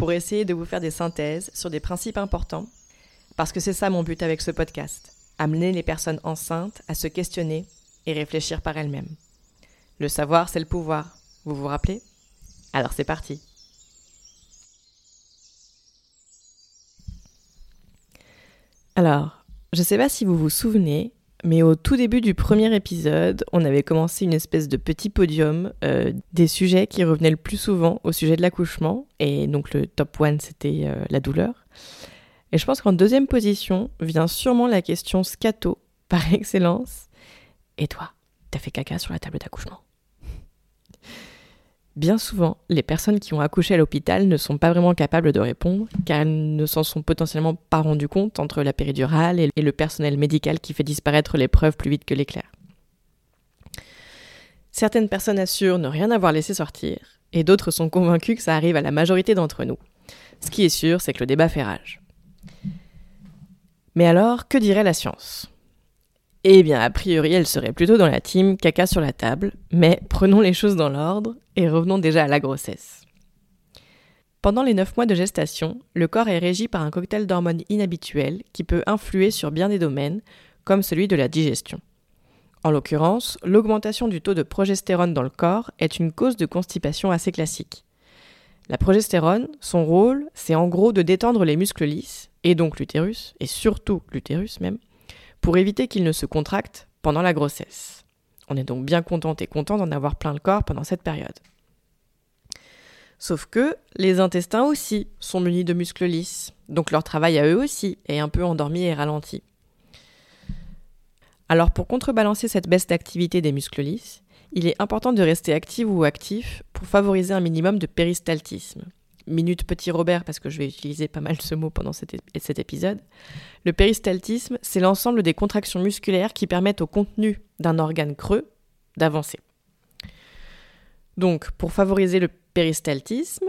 pour essayer de vous faire des synthèses sur des principes importants, parce que c'est ça mon but avec ce podcast, amener les personnes enceintes à se questionner et réfléchir par elles-mêmes. Le savoir, c'est le pouvoir, vous vous rappelez? Alors c'est parti. Alors, je ne sais pas si vous vous souvenez, mais au tout début du premier épisode, on avait commencé une espèce de petit podium euh, des sujets qui revenaient le plus souvent au sujet de l'accouchement. Et donc le top one, c'était euh, la douleur. Et je pense qu'en deuxième position vient sûrement la question scato, par excellence. Et toi, t'as fait caca sur la table d'accouchement? Bien souvent, les personnes qui ont accouché à l'hôpital ne sont pas vraiment capables de répondre, car elles ne s'en sont potentiellement pas rendues compte entre la péridurale et le personnel médical qui fait disparaître l'épreuve plus vite que l'éclair. Certaines personnes assurent ne rien avoir laissé sortir, et d'autres sont convaincues que ça arrive à la majorité d'entre nous. Ce qui est sûr, c'est que le débat fait rage. Mais alors, que dirait la science? Eh bien, a priori, elle serait plutôt dans la team caca sur la table, mais prenons les choses dans l'ordre et revenons déjà à la grossesse. Pendant les 9 mois de gestation, le corps est régi par un cocktail d'hormones inhabituelles qui peut influer sur bien des domaines, comme celui de la digestion. En l'occurrence, l'augmentation du taux de progestérone dans le corps est une cause de constipation assez classique. La progestérone, son rôle, c'est en gros de détendre les muscles lisses, et donc l'utérus, et surtout l'utérus même, pour éviter qu'il ne se contracte pendant la grossesse. On est donc bien contente et content d'en avoir plein le corps pendant cette période. Sauf que les intestins aussi sont munis de muscles lisses, donc leur travail à eux aussi est un peu endormi et ralenti. Alors pour contrebalancer cette baisse d'activité des muscles lisses, il est important de rester actif ou actif pour favoriser un minimum de péristaltisme, minute petit Robert parce que je vais utiliser pas mal ce mot pendant cet, épisode. Le péristaltisme, c'est l'ensemble des contractions musculaires qui permettent au contenu d'un organe creux d'avancer. Donc, pour favoriser le péristaltisme,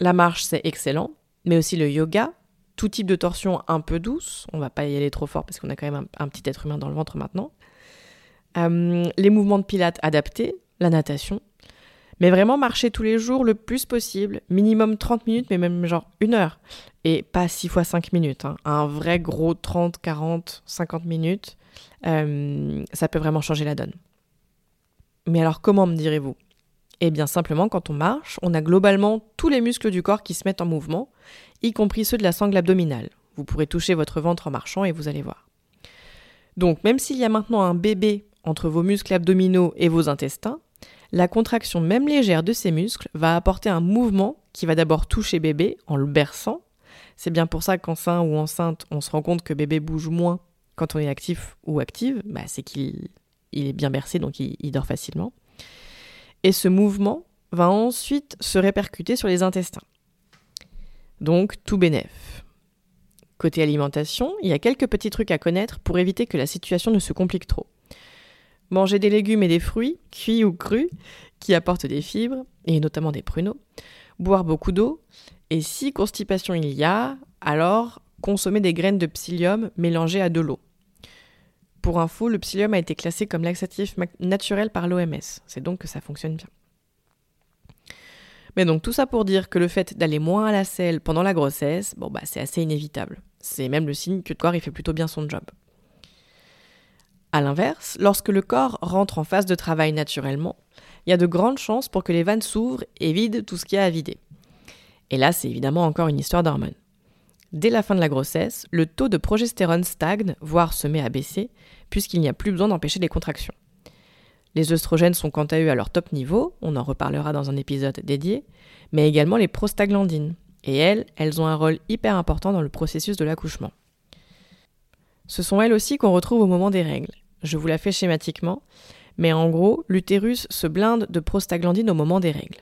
la marche c'est excellent, mais aussi le yoga, tout type de torsion un peu douce, on va pas y aller trop fort parce qu'on a quand même un, petit être humain dans le ventre maintenant. Euh, les mouvements de pilates adaptés, la natation, mais vraiment marcher tous les jours le plus possible, minimum 30 minutes, mais même genre une heure. Et pas 6 fois 5 minutes. Hein. Un vrai gros 30, 40, 50 minutes, euh, ça peut vraiment changer la donne. Mais alors comment me direz-vous? Eh bien simplement quand on marche, on a globalement tous les muscles du corps qui se mettent en mouvement, y compris ceux de la sangle abdominale. Vous pourrez toucher votre ventre en marchant et vous allez voir. Donc même s'il y a maintenant un bébé entre vos muscles abdominaux et vos intestins, la contraction même légère de ces muscles va apporter un mouvement qui va d'abord toucher bébé en le berçant. C'est bien pour ça qu'enceint ou enceinte, on se rend compte que bébé bouge moins quand on est actif ou active. Bah, c'est qu'il est bien bercé, donc il, il dort facilement. Et ce mouvement va ensuite se répercuter sur les intestins. Donc tout bénef. Côté alimentation, il y a quelques petits trucs à connaître pour éviter que la situation ne se complique trop. Manger des légumes et des fruits, cuits ou crus, qui apportent des fibres, et notamment des pruneaux. Boire beaucoup d'eau. Et si constipation il y a, alors consommer des graines de psyllium mélangées à de l'eau. Pour info, le psyllium a été classé comme laxatif naturel par l'OMS. C'est donc que ça fonctionne bien. Mais donc tout ça pour dire que le fait d'aller moins à la selle pendant la grossesse, bon bah c'est assez inévitable. C'est même le signe que le corps il fait plutôt bien son job. A l'inverse, lorsque le corps rentre en phase de travail naturellement, il y a de grandes chances pour que les vannes s'ouvrent et vident tout ce qu'il y a à vider. Et là, c'est évidemment encore une histoire d'hormones. Dès la fin de la grossesse, le taux de progestérone stagne, voire se met à baisser, puisqu'il n'y a plus besoin d'empêcher les contractions. Les œstrogènes sont quant à eux à leur top niveau, on en reparlera dans un épisode dédié, mais également les prostaglandines. Et elles, elles ont un rôle hyper important dans le processus de l'accouchement. Ce sont elles aussi qu'on retrouve au moment des règles. Je vous la fais schématiquement, mais en gros, l'utérus se blinde de prostaglandine au moment des règles.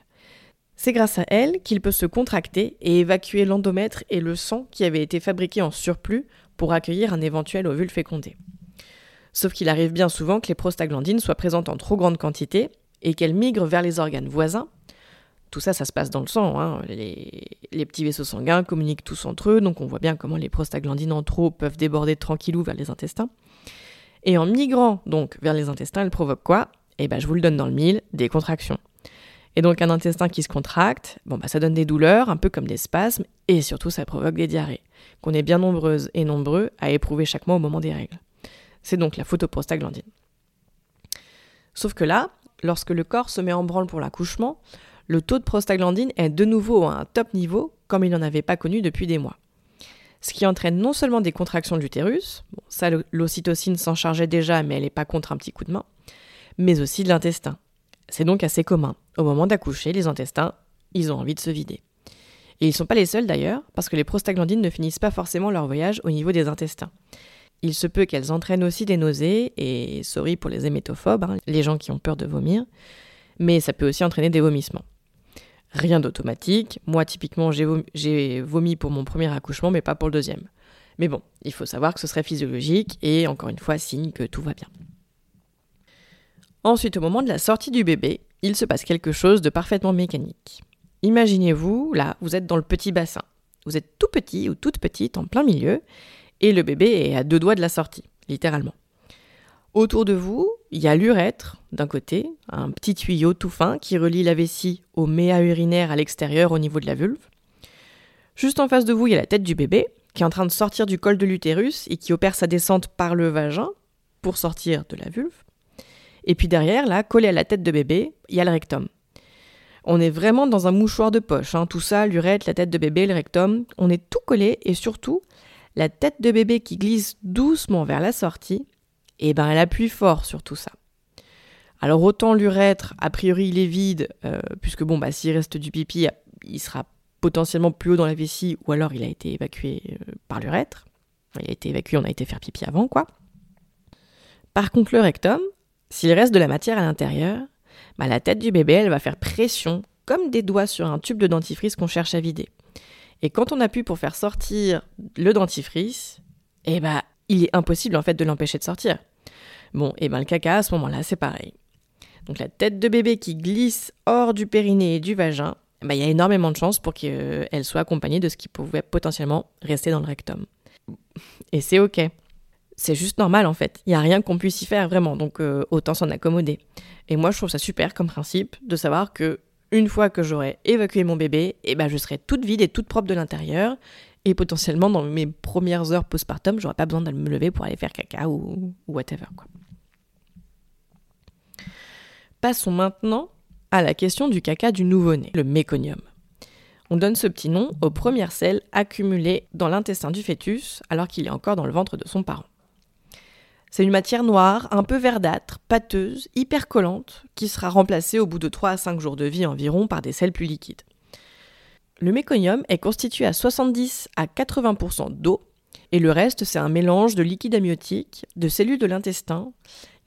C'est grâce à elle qu'il peut se contracter et évacuer l'endomètre et le sang qui avaient été fabriqués en surplus pour accueillir un éventuel ovule fécondé. Sauf qu'il arrive bien souvent que les prostaglandines soient présentes en trop grande quantité et qu'elles migrent vers les organes voisins. Tout ça, ça se passe dans le sang. Hein. Les, les, petits vaisseaux sanguins communiquent tous entre eux, donc on voit bien comment les prostaglandines en trop peuvent déborder tranquillou vers les intestins. Et en migrant donc vers les intestins, elles provoquent quoi? Eh ben, je vous le donne dans le mille, des contractions. Et donc un intestin qui se contracte, bon bah ça donne des douleurs, un peu comme des spasmes, et surtout ça provoque des diarrhées, qu'on est bien nombreuses et nombreux à éprouver chaque mois au moment des règles. C'est donc la photoprostaglandine. Sauf que là, lorsque le corps se met en branle pour l'accouchement, le taux de prostaglandine est de nouveau à un top niveau comme il n'en avait pas connu depuis des mois. Ce qui entraîne non seulement des contractions de l'utérus, ça l'ocytocine s'en chargeait déjà mais elle n'est pas contre un petit coup de main, mais aussi de l'intestin. C'est donc assez commun. Au moment d'accoucher, les intestins, ils ont envie de se vider. Et ils ne sont pas les seuls d'ailleurs, parce que les prostaglandines ne finissent pas forcément leur voyage au niveau des intestins. Il se peut qu'elles entraînent aussi des nausées, et sorry pour les hémétophobes, hein, les gens qui ont peur de vomir, mais ça peut aussi entraîner des vomissements. Rien d'automatique, moi typiquement j'ai vomi, pour mon premier accouchement, mais pas pour le deuxième. Mais bon, il faut savoir que ce serait physiologique, et encore une fois, signe que tout va bien. Ensuite, au moment de la sortie du bébé, il se passe quelque chose de parfaitement mécanique. Imaginez-vous, là, vous êtes dans le petit bassin. Vous êtes tout petit ou toute petite en plein milieu, et le bébé est à deux doigts de la sortie, littéralement. Autour de vous, il y a l'urètre d'un côté, un petit tuyau tout fin qui relie la vessie au méa urinaire à l'extérieur au niveau de la vulve. Juste en face de vous, il y a la tête du bébé qui est en train de sortir du col de l'utérus et qui opère sa descente par le vagin pour sortir de la vulve. Et puis derrière, là, collé à la tête de bébé, il y a le rectum. On est vraiment dans un mouchoir de poche. Hein. Tout ça, l'urètre, la tête de bébé, le rectum, on est tout collé et surtout, la tête de bébé qui glisse doucement vers la sortie, et eh ben elle appuie fort sur tout ça. Alors autant l'urètre, a priori il est vide, euh, puisque bon bah s'il reste du pipi, il sera potentiellement plus haut dans la vessie, ou alors il a été évacué euh, par l'urètre. Il a été évacué, on a été faire pipi avant quoi. Par contre le rectum, s'il reste de la matière à l'intérieur, bah, la tête du bébé, elle va faire pression, comme des doigts sur un tube de dentifrice qu'on cherche à vider. Et quand on appuie pour faire sortir le dentifrice, eh bah, il est impossible en fait de l'empêcher de sortir. Bon, et ben le caca à ce moment-là, c'est pareil. Donc la tête de bébé qui glisse hors du périnée et du vagin, bah, il y a énormément de chances pour qu'elle soit accompagnée de ce qui pouvait potentiellement rester dans le rectum. Et c'est ok c'est juste normal en fait. Il n'y a rien qu'on puisse y faire vraiment, donc euh, autant s'en accommoder. Et moi, je trouve ça super comme principe de savoir que une fois que j'aurai évacué mon bébé, eh ben, je serai toute vide et toute propre de l'intérieur. Et potentiellement, dans mes premières heures postpartum, j'aurai pas besoin de me lever pour aller faire caca ou, whatever. Passons maintenant à la question du caca du nouveau-né, le méconium. On donne ce petit nom aux premières selles accumulées dans l'intestin du fœtus alors qu'il est encore dans le ventre de son parent. C'est une matière noire, un peu verdâtre, pâteuse, hyper collante, qui sera remplacée au bout de 3 à 5 jours de vie environ par des sels plus liquides. Le méconium est constitué à 70 à 80% d'eau, et le reste c'est un mélange de liquide amniotique, de cellules de l'intestin,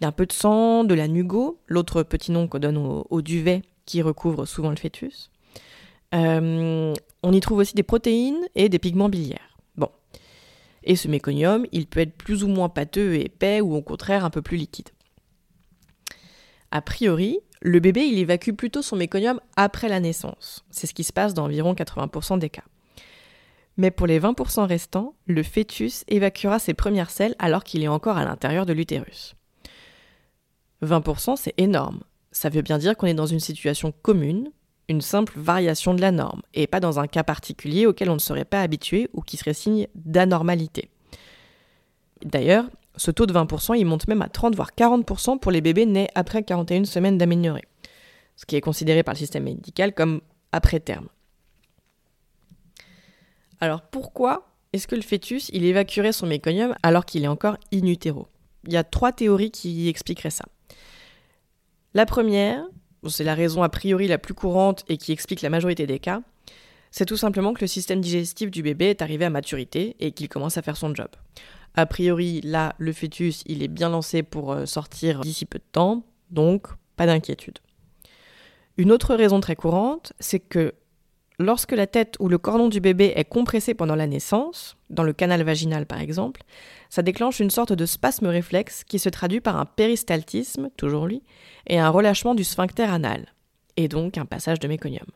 il un peu de sang, de la nugo, l'autre petit nom qu'on donne au, duvet qui recouvre souvent le fœtus. Euh, on y trouve aussi des protéines et des pigments biliaires. Et ce méconium, il peut être plus ou moins pâteux et épais ou au contraire un peu plus liquide. A priori, le bébé, il évacue plutôt son méconium après la naissance. C'est ce qui se passe dans environ 80% des cas. Mais pour les 20% restants, le fœtus évacuera ses premières selles alors qu'il est encore à l'intérieur de l'utérus. 20% c'est énorme. Ça veut bien dire qu'on est dans une situation commune, une simple variation de la norme, et pas dans un cas particulier auquel on ne serait pas habitué ou qui serait signe d'anormalité. D'ailleurs, ce taux de 20%, il monte même à 30 voire 40% pour les bébés nés après 41 semaines d'amélioré, ce qui est considéré par le système médical comme après terme. Alors pourquoi est-ce que le fœtus, il évacuerait son méconium alors qu'il est encore in utero? Il y a trois théories qui expliqueraient ça. La première, c'est la raison a priori la plus courante et qui explique la majorité des cas, c'est tout simplement que le système digestif du bébé est arrivé à maturité et qu'il commence à faire son job. A priori, là, le fœtus, il est bien lancé pour euh, sortir d'ici peu de temps, donc pas d'inquiétude. Une autre raison très courante, c'est que lorsque la tête ou le cordon du bébé est compressé pendant la naissance, dans le canal vaginal par exemple, ça déclenche une sorte de spasme réflexe qui se traduit par un péristaltisme, toujours lui, et un relâchement du sphincter anal, et donc un passage de méconium.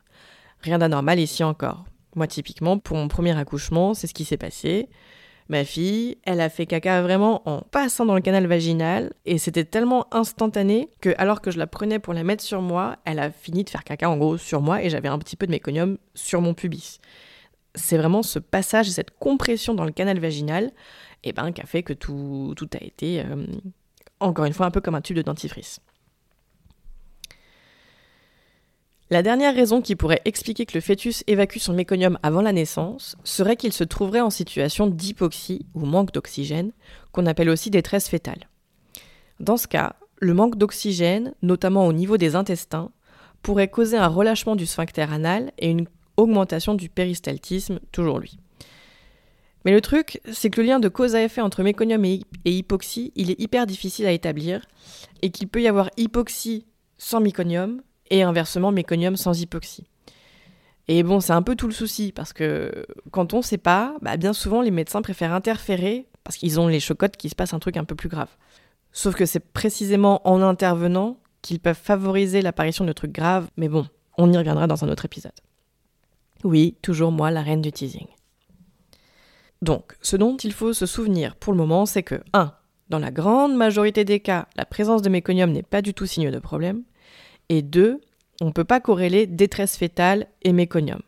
Rien d'anormal ici encore. Moi typiquement, pour mon premier accouchement, c'est ce qui s'est passé. Ma fille, elle a fait caca vraiment en passant dans le canal vaginal et c'était tellement instantané que alors que je la prenais pour la mettre sur moi, elle a fini de faire caca en gros sur moi et j'avais un petit peu de méconium sur mon pubis. C'est vraiment ce passage et cette compression dans le canal vaginal et eh ben, qui a fait que tout, tout a été, euh, encore une fois, un peu comme un tube de dentifrice. La dernière raison qui pourrait expliquer que le fœtus évacue son méconium avant la naissance serait qu'il se trouverait en situation d'hypoxie ou manque d'oxygène, qu'on appelle aussi détresse fétale. Dans ce cas, le manque d'oxygène, notamment au niveau des intestins, pourrait causer un relâchement du sphincter anal et une augmentation du péristaltisme, toujours lui. Mais le truc, c'est que le lien de cause à effet entre méconium et, hypoxie, il est hyper difficile à établir, et qu'il peut y avoir hypoxie sans méconium, et inversement méconium sans hypoxie. Et bon, c'est un peu tout le souci, parce que quand on ne sait pas, bah, bien souvent les médecins préfèrent interférer, parce qu'ils ont les chocottes qu'il se passe un truc un peu plus grave. Sauf que c'est précisément en intervenant qu'ils peuvent favoriser l'apparition de trucs graves, mais bon, on y reviendra dans un autre épisode. Oui, toujours moi, la reine du teasing. Donc, ce dont il faut se souvenir pour le moment, c'est que 1. Dans la grande majorité des cas, la présence de méconium n'est pas du tout signe de problème. Et deux, on ne peut pas corréler détresse fétale et méconium.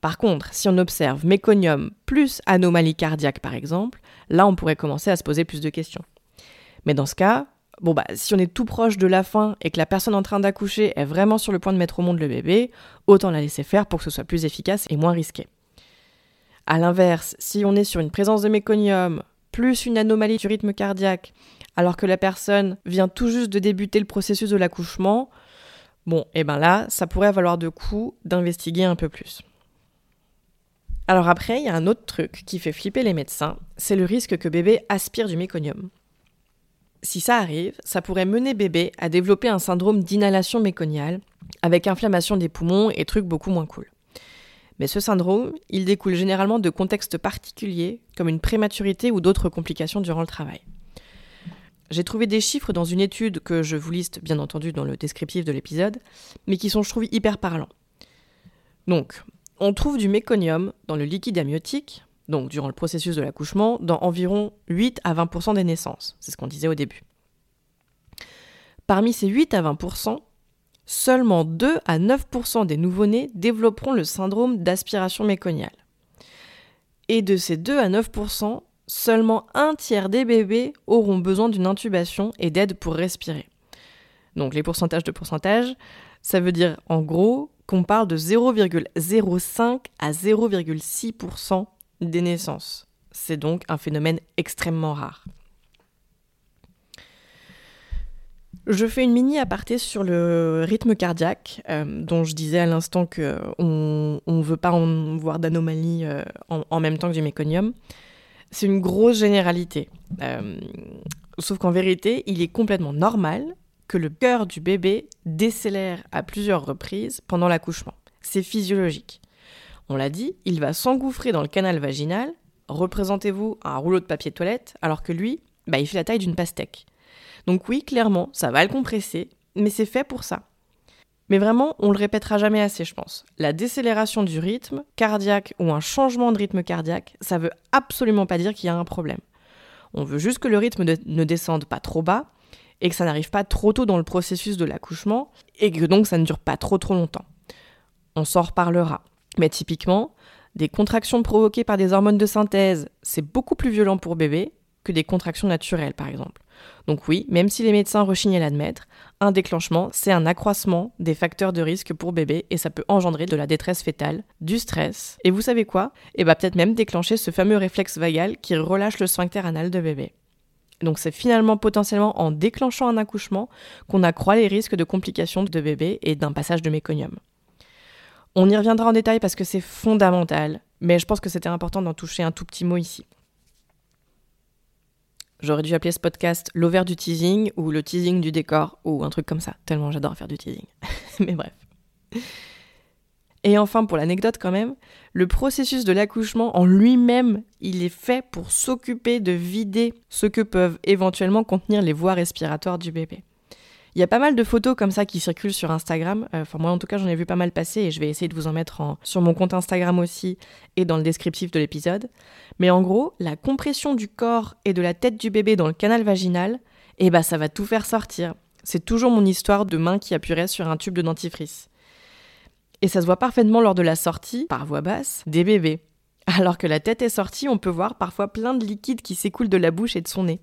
Par contre, si on observe méconium plus anomalie cardiaque par exemple, là on pourrait commencer à se poser plus de questions. Mais dans ce cas, bon bah si on est tout proche de la fin et que la personne en train d'accoucher est vraiment sur le point de mettre au monde le bébé, autant la laisser faire pour que ce soit plus efficace et moins risqué. A l'inverse, si on est sur une présence de méconium plus une anomalie du rythme cardiaque alors que la personne vient tout juste de débuter le processus de l'accouchement, bon, et eh ben là, ça pourrait valoir de coup d'investiguer un peu plus. Alors après, il y a un autre truc qui fait flipper les médecins, c'est le risque que bébé aspire du méconium. Si ça arrive, ça pourrait mener bébé à développer un syndrome d'inhalation méconiale, avec inflammation des poumons et trucs beaucoup moins cool. Mais ce syndrome, il découle généralement de contextes particuliers, comme une prématurité ou d'autres complications durant le travail. J'ai trouvé des chiffres dans une étude que je vous liste bien entendu dans le descriptif de l'épisode, mais qui sont, je trouve, hyper parlants. Donc, on trouve du méconium dans le liquide amniotique, donc durant le processus de l'accouchement, dans environ 8 à 20% des naissances. C'est ce qu'on disait au début. Parmi ces 8 à 20%, seulement 2 à 9% des nouveau-nés développeront le syndrome d'aspiration méconiale. Et de ces 2 à 9%, seulement un tiers des bébés auront besoin d'une intubation et d'aide pour respirer. Donc les pourcentages de pourcentage, ça veut dire en gros qu'on parle de 0,05 à 0,6% des naissances. C'est donc un phénomène extrêmement rare. Je fais une mini aparté sur le rythme cardiaque, euh, dont je disais à l'instant qu'on ne veut pas en voir d'anomalie euh, en, même temps que du méconium. C'est une grosse généralité. Euh, sauf qu'en vérité, il est complètement normal que le cœur du bébé décélère à plusieurs reprises pendant l'accouchement. C'est physiologique. On l'a dit, il va s'engouffrer dans le canal vaginal. Représentez-vous un rouleau de papier toilette, alors que lui, bah, il fait la taille d'une pastèque. Donc oui, clairement, ça va le compresser, mais c'est fait pour ça. Mais vraiment, on le répétera jamais assez, je pense. La décélération du rythme cardiaque ou un changement de rythme cardiaque, ça veut absolument pas dire qu'il y a un problème. On veut juste que le rythme ne descende pas trop bas et que ça n'arrive pas trop tôt dans le processus de l'accouchement et que donc ça ne dure pas trop trop longtemps. On s'en reparlera. Mais typiquement, des contractions provoquées par des hormones de synthèse, c'est beaucoup plus violent pour bébé que des contractions naturelles par exemple. Donc oui, même si les médecins rechignent à l'admettre, un déclenchement, c'est un accroissement des facteurs de risque pour bébé et ça peut engendrer de la détresse fétale, du stress, et vous savez quoi? Et eh bah peut-être même déclencher ce fameux réflexe vagal qui relâche le sphincter anal de bébé. Donc c'est finalement potentiellement en déclenchant un accouchement qu'on accroît les risques de complications de bébé et d'un passage de méconium. On y reviendra en détail parce que c'est fondamental, mais je pense que c'était important d'en toucher un tout petit mot ici. J'aurais dû appeler ce podcast l'over du teasing ou le teasing du décor ou un truc comme ça, tellement j'adore faire du teasing. Mais bref. Et enfin, pour l'anecdote quand même, le processus de l'accouchement en lui-même, il est fait pour s'occuper de vider ce que peuvent éventuellement contenir les voies respiratoires du bébé. Il y a pas mal de photos comme ça qui circulent sur Instagram. Euh, enfin, moi, en tout cas, j'en ai vu pas mal passer et je vais essayer de vous en mettre sur mon compte Instagram aussi et dans le descriptif de l'épisode. Mais en gros, la compression du corps et de la tête du bébé dans le canal vaginal, eh ben, ça va tout faire sortir. C'est toujours mon histoire de main qui appuierait sur un tube de dentifrice. Et ça se voit parfaitement lors de la sortie, par voix basse, des bébés. Alors que la tête est sortie, on peut voir parfois plein de liquide qui s'écoule de la bouche et de son nez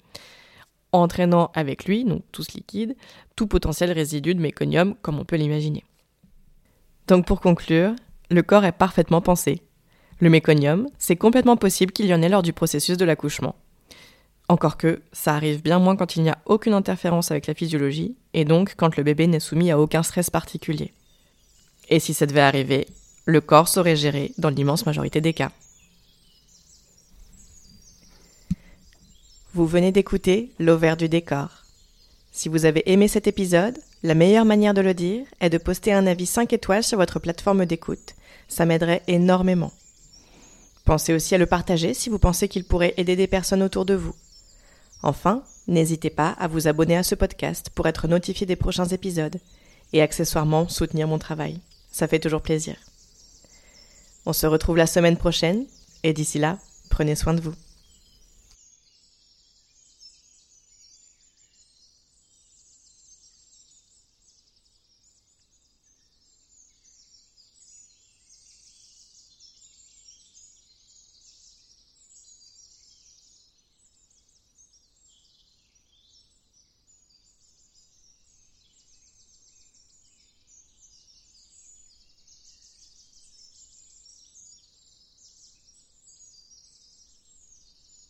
entraînant avec lui, donc tous liquides, tout potentiel résidu de méconium comme on peut l'imaginer. Donc pour conclure, le corps est parfaitement pensé. Le méconium, c'est complètement possible qu'il y en ait lors du processus de l'accouchement. Encore que, ça arrive bien moins quand il n'y a aucune interférence avec la physiologie, et donc quand le bébé n'est soumis à aucun stress particulier. Et si ça devait arriver, le corps saurait gérer dans l'immense majorité des cas. Vous venez d'écouter L'Auvert du décor. Si vous avez aimé cet épisode, la meilleure manière de le dire est de poster un avis 5 étoiles sur votre plateforme d'écoute. Ça m'aiderait énormément. Pensez aussi à le partager si vous pensez qu'il pourrait aider des personnes autour de vous. Enfin, n'hésitez pas à vous abonner à ce podcast pour être notifié des prochains épisodes et accessoirement soutenir mon travail. Ça fait toujours plaisir. On se retrouve la semaine prochaine et d'ici là, prenez soin de vous.